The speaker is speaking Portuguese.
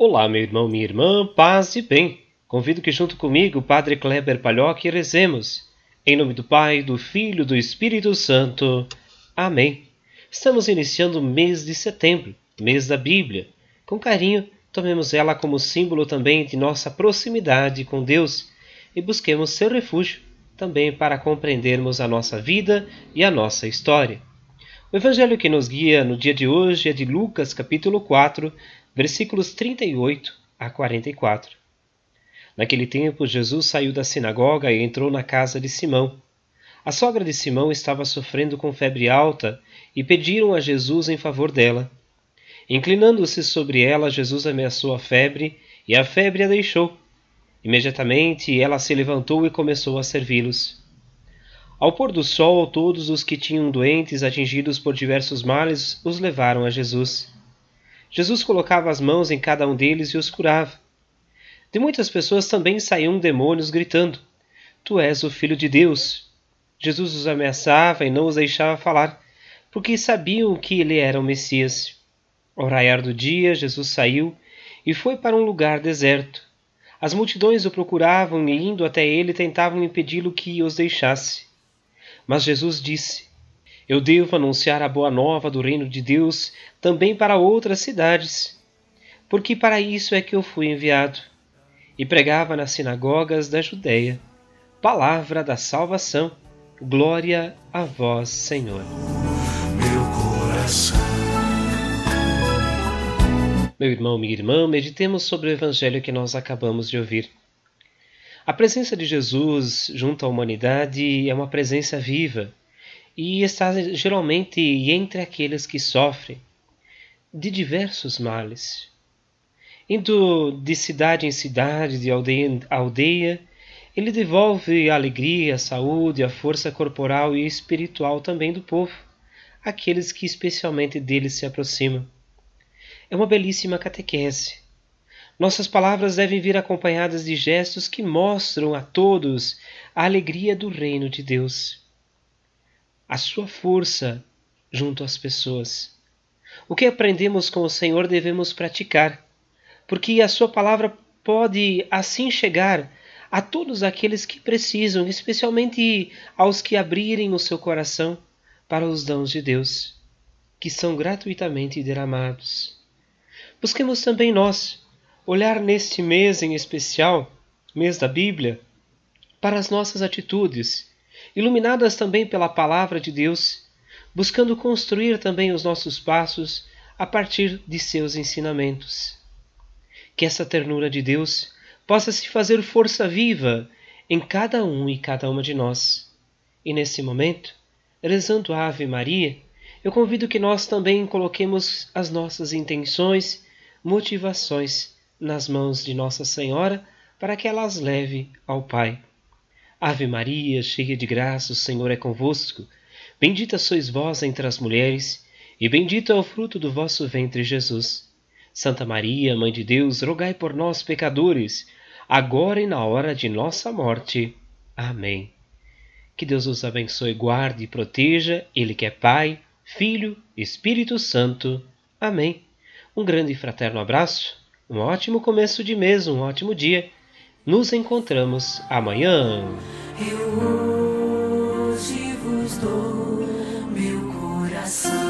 Olá, meu irmão, minha irmã, paz e bem. Convido que junto comigo, Padre Kleber Palhoque, rezemos. Em nome do Pai, do Filho do Espírito Santo. Amém. Estamos iniciando o mês de setembro, mês da Bíblia. Com carinho, tomemos ela como símbolo também de nossa proximidade com Deus e busquemos seu refúgio também para compreendermos a nossa vida e a nossa história. O evangelho que nos guia no dia de hoje é de Lucas, capítulo 4, versículos 38 a 44. Naquele tempo, Jesus saiu da sinagoga e entrou na casa de Simão. A sogra de Simão estava sofrendo com febre alta e pediram a Jesus em favor dela. Inclinando-se sobre ela, Jesus ameaçou a febre e a febre a deixou. Imediatamente ela se levantou e começou a servi-los. Ao pôr do sol, todos os que tinham doentes atingidos por diversos males os levaram a Jesus. Jesus colocava as mãos em cada um deles e os curava. De muitas pessoas também saíam demônios gritando: Tu és o Filho de Deus. Jesus os ameaçava e não os deixava falar, porque sabiam que ele era o Messias. Ao raiar do dia, Jesus saiu e foi para um lugar deserto. As multidões o procuravam e, indo até ele, tentavam impedi-lo que os deixasse. Mas Jesus disse: Eu devo anunciar a boa nova do reino de Deus também para outras cidades, porque para isso é que eu fui enviado. E pregava nas sinagogas da Judéia. Palavra da salvação. Glória a vós, Senhor. Meu irmão, minha irmã, meditemos sobre o evangelho que nós acabamos de ouvir. A presença de Jesus junto à humanidade é uma presença viva e está geralmente entre aqueles que sofrem de diversos males. Indo de cidade em cidade, de aldeia em aldeia, ele devolve a alegria, a saúde, a força corporal e espiritual também do povo, aqueles que especialmente dele se aproximam é uma belíssima catequese. Nossas palavras devem vir acompanhadas de gestos que mostram a todos a alegria do reino de Deus, a sua força junto às pessoas. O que aprendemos com o Senhor devemos praticar, porque a sua palavra pode assim chegar a todos aqueles que precisam, especialmente aos que abrirem o seu coração para os dons de Deus, que são gratuitamente derramados. Busquemos também nós olhar neste mês em especial, mês da Bíblia, para as nossas atitudes, iluminadas também pela palavra de Deus, buscando construir também os nossos passos a partir de seus ensinamentos. Que essa ternura de Deus possa se fazer força viva em cada um e cada uma de nós. E nesse momento, rezando a Ave Maria, eu convido que nós também coloquemos as nossas intenções motivações nas mãos de Nossa Senhora para que ela as leve ao Pai. Ave Maria, cheia de graça, o Senhor é convosco. Bendita sois vós entre as mulheres, e bendito é o fruto do vosso ventre, Jesus. Santa Maria, Mãe de Deus, rogai por nós, pecadores, agora e na hora de nossa morte. Amém. Que Deus os abençoe, guarde e proteja, Ele que é Pai, Filho, Espírito Santo. Amém. Um grande e fraterno abraço, um ótimo começo de mês, um ótimo dia. Nos encontramos amanhã. Eu hoje vos dou meu coração.